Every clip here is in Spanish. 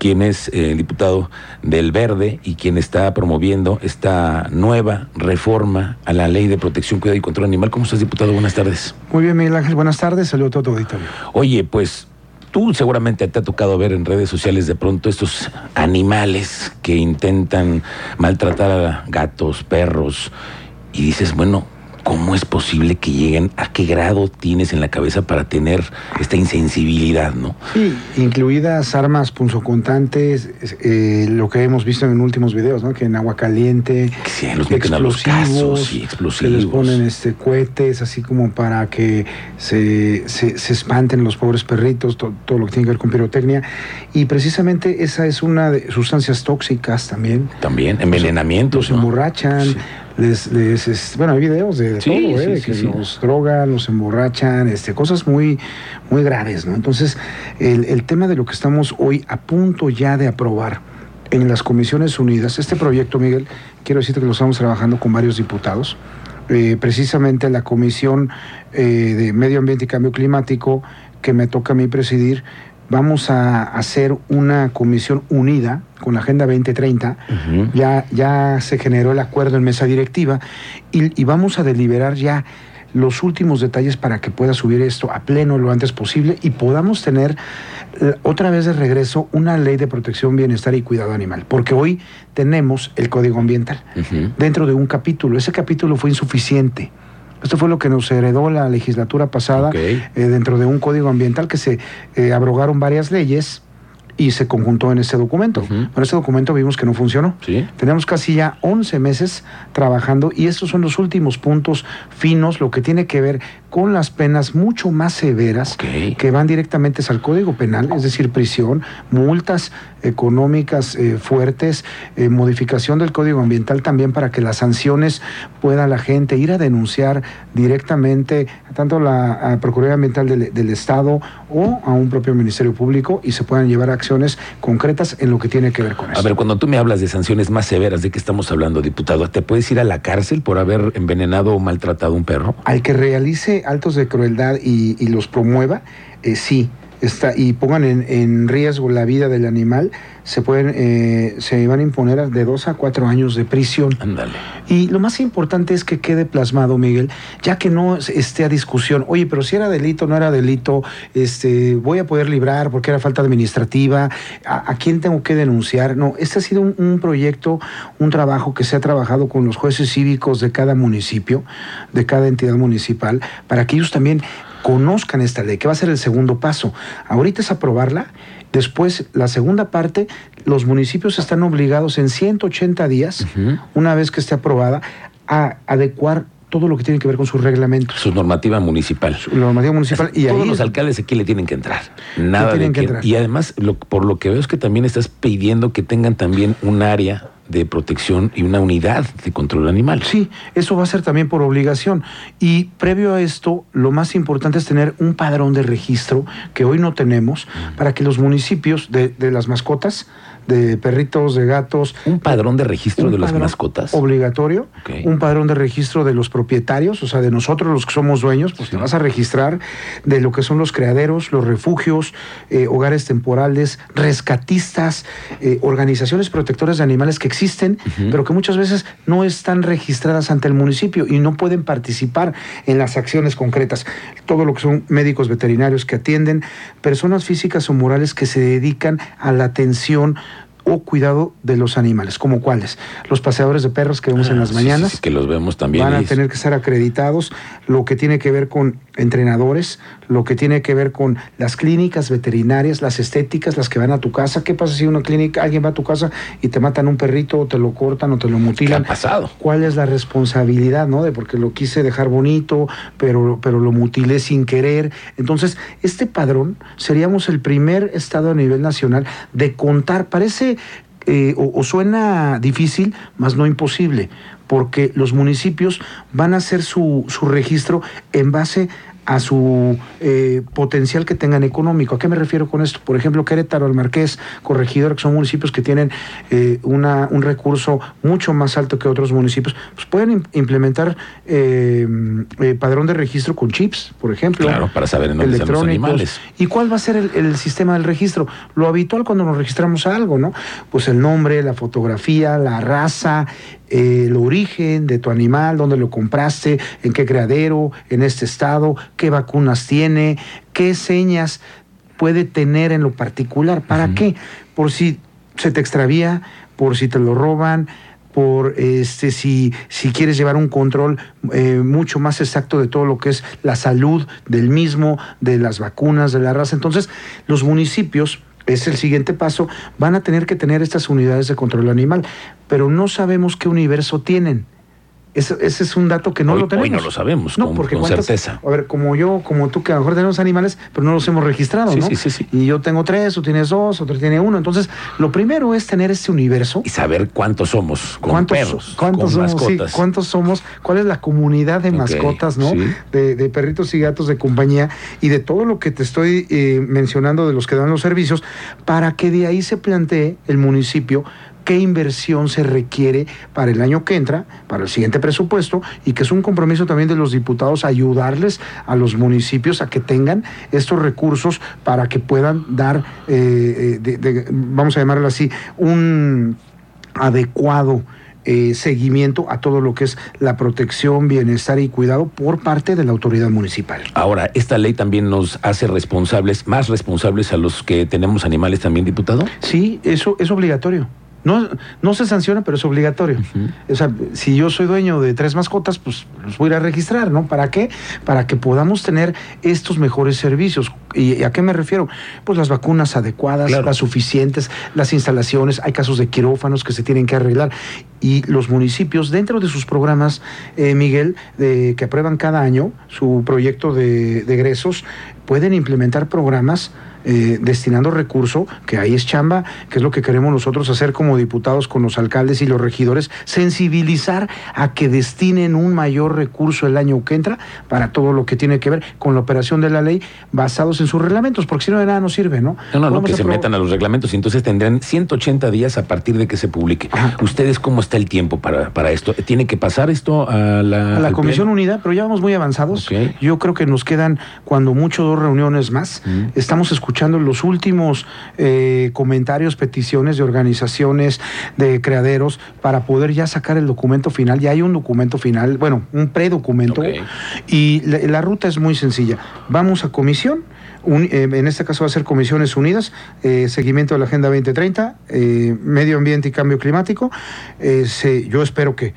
quien es eh, diputado del Verde y quien está promoviendo esta nueva reforma a la ley de protección, cuidado y control animal. ¿Cómo estás, diputado? Buenas tardes. Muy bien, Miguel Ángel, buenas tardes. Saludos a todo auditorio. Oye, pues tú seguramente te ha tocado ver en redes sociales de pronto estos animales que intentan maltratar a gatos, perros, y dices, bueno, ¿Cómo es posible que lleguen? ¿A qué grado tienes en la cabeza para tener esta insensibilidad, no? Sí, incluidas armas punzocontantes, eh, lo que hemos visto en últimos videos, ¿no? Que en agua caliente, sí, los meten a los casos y explosivos. Se les ponen este, cohetes, así como para que se, se, espanten los pobres perritos, todo lo que tiene que ver con pirotecnia. Y precisamente esa es una de sustancias tóxicas también. También, envenenamientos. Los, emborrachan les, bueno, hay videos de, todo, ¿eh? que los drogan, los emborrachan, este, cosas muy, muy graves, ¿no? Entonces, el, tema de lo que estamos hoy a punto ya de aprobar en las Comisiones Unidas, este proyecto, Miguel, quiero decirte que lo estamos trabajando con varios diputados. Eh, precisamente la Comisión eh, de Medio Ambiente y Cambio Climático, que me toca a mí presidir, vamos a hacer una comisión unida con la Agenda 2030. ya, ya se generó el acuerdo en mesa directiva y, vamos a deliberar ya los últimos detalles para que pueda subir esto a pleno lo antes posible y podamos tener eh, otra vez de regreso una ley de protección, bienestar y cuidado animal. Porque hoy tenemos el Código Ambiental dentro de un capítulo. Ese capítulo fue insuficiente. Esto fue lo que nos heredó la legislatura pasada eh, dentro de un código ambiental que se eh, abrogaron varias leyes y se conjuntó en ese documento. Pero ese documento vimos que no funcionó. Tenemos casi ya 11 meses trabajando y estos son los últimos puntos finos, lo que tiene que ver con las penas mucho más severas que van directamente al Código Penal, es decir, prisión, multas económicas eh, fuertes, eh, modificación del Código Ambiental también para que las sanciones pueda la gente ir a denunciar directamente tanto a la Procuraduría Ambiental del, del Estado o a un propio Ministerio Público y se puedan llevar acciones concretas en lo que tiene que ver con eso. A ver, cuando tú me hablas de sanciones más severas, ¿de qué estamos hablando, diputado? ¿Te puedes ir a la cárcel por haber envenenado o maltratado a un perro? Al que realice altos de crueldad y, los promueva, eh, sí, está, y pongan en, riesgo la vida del animal, se pueden, eh, se van a imponer de dos a cuatro años de prisión. Ándale. Y lo más importante es que quede plasmado, Miguel, ya que no esté a discusión, oye, pero si era delito, no era delito, este, voy a poder librar porque era falta administrativa, ¿a, quién tengo que denunciar? No, este ha sido un, proyecto, un trabajo que se ha trabajado con los jueces cívicos de cada municipio, de cada entidad municipal, para que ellos también conozcan esta ley, que va a ser el segundo paso. Ahorita es aprobarla, después la segunda parte, los municipios están obligados en 180 días, una vez que esté aprobada, a adecuar todo lo que tiene que ver con sus reglamentos. Su normativa municipal. Su normativa municipal. y Todos los alcaldes aquí le tienen que entrar. Nada de que, Y además, por lo que veo es que también estás pidiendo que tengan también un área de protección y una unidad de control animal. Sí, eso va a ser también por obligación. Y previo a esto, lo más importante es tener un padrón de registro que hoy no tenemos para que los municipios de, de las mascotas de perritos, de gatos. ¿Un padrón de registro de las mascotas? Obligatorio. Un padrón de registro de los propietarios, o sea, de nosotros los que somos dueños, pues te vas a registrar de lo que son los criaderos, los refugios, eh, hogares temporales, rescatistas, eh, organizaciones protectoras de animales que existen, pero que muchas veces no están registradas ante el municipio y no pueden participar en las acciones concretas. Todo lo que son médicos veterinarios que atienden, personas físicas o morales que se dedican a la atención o cuidado de los animales, como cuáles. Los paseadores de perros que vemos en ah, las mañanas. que los vemos también. Van a tener que ser acreditados. Lo que tiene que ver con entrenadores, lo que tiene que ver con las clínicas veterinarias, las estéticas, las que van a tu casa. ¿Qué pasa si una clínica, alguien va a tu casa y te matan un perrito o te lo cortan o te lo mutilan? ¿Qué ha pasado? ¿Cuál es la responsabilidad, no? De porque lo quise dejar bonito, pero, pero lo mutilé sin querer. Entonces, este padrón seríamos el primer estado a nivel nacional de contar. Parece eh, o, suena difícil, mas no imposible, porque los municipios van a hacer su, su registro en base a su eh, potencial que tengan económico. ¿A qué me refiero con esto? Por ejemplo, Querétaro, el Marqués, Corregidor, que son municipios que tienen eh, una, un recurso mucho más alto que otros municipios, pues pueden implementar eh, padrón de registro con chips, por ejemplo. Claro, para saber en dónde están los animales. ¿Y cuál va a ser el, el, sistema del registro? Lo habitual cuando nos registramos algo, ¿no? Pues el nombre, la fotografía, la raza, el origen de tu animal, dónde lo compraste, en qué criadero, en este estado, qué vacunas tiene, qué señas puede tener en lo particular. ¿Para qué? Por si se te extravía, por si te lo roban, por este si, si quieres llevar un control eh, mucho más exacto de todo lo que es la salud del mismo, de las vacunas, de la raza. Entonces, los municipios es el siguiente paso, van a tener que tener estas unidades de control animal, pero no sabemos qué universo tienen. Ese, es un dato que no lo tenemos. Hoy no lo sabemos no, con, porque con certeza. A ver, como yo, como tú, que a lo mejor tenemos animales, pero no los hemos registrado, ¿no? Sí, sí, sí. Y yo tengo tres, tú tienes dos, otro tiene uno. Entonces, lo primero es tener este universo. Y saber cuántos somos con ¿Cuántos, perros, cuántos somos, mascotas. cuántos somos, cuál es la comunidad de mascotas, ¿no? De, perritos y gatos de compañía y de todo lo que te estoy eh, mencionando de los que dan los servicios, para que de ahí se plantee el municipio qué inversión se requiere para el año que entra, para el siguiente presupuesto, y que es un compromiso también de los diputados ayudarles a los municipios a que tengan estos recursos para que puedan dar, eh, eh, vamos a llamarlo así, un adecuado eh, seguimiento a todo lo que es la protección, bienestar y cuidado por parte de la autoridad municipal. Ahora, ¿esta ley también nos hace responsables, más responsables a los que tenemos animales también, diputado? Sí, eso es obligatorio. No, no se sanciona, pero es obligatorio. O sea, si yo soy dueño de tres mascotas, pues los voy a ir a registrar, ¿no? ¿Para qué? Para que podamos tener estos mejores servicios. ¿Y a qué me refiero? Pues las vacunas adecuadas, las suficientes, las instalaciones, hay casos de quirófanos que se tienen que arreglar. Y los municipios, dentro de sus programas, eh, Miguel, de, que aprueban cada año su proyecto de, de egresos, pueden implementar programas eh, destinando recurso, que ahí es chamba, que es lo que queremos nosotros hacer como diputados con los alcaldes y los regidores, sensibilizar a que destinen un mayor recurso el año que entra para todo lo que tiene que ver con la operación de la ley basados en sus reglamentos, porque si no de nada nos sirve, ¿no? No, no, no que se metan a los reglamentos y entonces tendrán 180 días a partir de que se publique. ¿Ustedes cómo está el tiempo para, para esto? ¿Tiene que pasar esto a la... A la Comisión Unida, pero ya vamos muy avanzados. Yo creo que nos quedan cuando mucho dos reuniones más. Estamos escuchando escuchando los últimos eh, comentarios, peticiones de organizaciones, de creaderos, para poder ya sacar el documento final. Ya hay un documento final, bueno, un predocumento. Y la, ruta es muy sencilla. Vamos a comisión. Eh, en este caso va a ser Comisiones Unidas, eh, seguimiento de la Agenda 2030, Medio Ambiente y Cambio Climático. yo espero que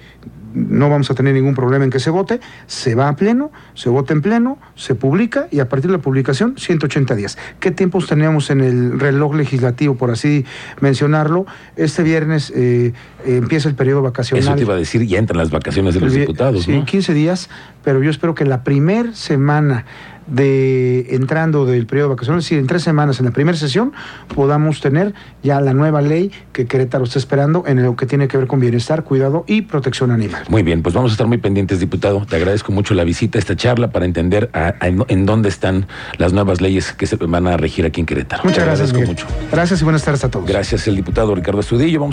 no vamos a tener ningún problema en que se vote, se va a pleno, se vota en pleno, se publica y a partir de la publicación 180 días. ¿Qué tiempos tenemos en el reloj legislativo, por así mencionarlo? Este viernes eh, empieza el periodo vacacional. Eso te iba a decir, ya entran las vacaciones de los diputados. Sí, 15 días, pero yo espero que la primer semana de entrando del periodo de vacaciones, es decir, en tres semanas en la primera sesión, podamos tener ya la nueva ley que Querétaro está esperando en lo que tiene que ver con bienestar, cuidado y protección animal. Muy bien, pues vamos a estar muy pendientes, diputado. Te agradezco mucho la visita, esta charla, para entender en dónde están las nuevas leyes que se van a regir aquí en Querétaro. Muchas gracias. Mucho. Gracias y buenas tardes a todos. Gracias, el diputado Ricardo Estudillo. Vamos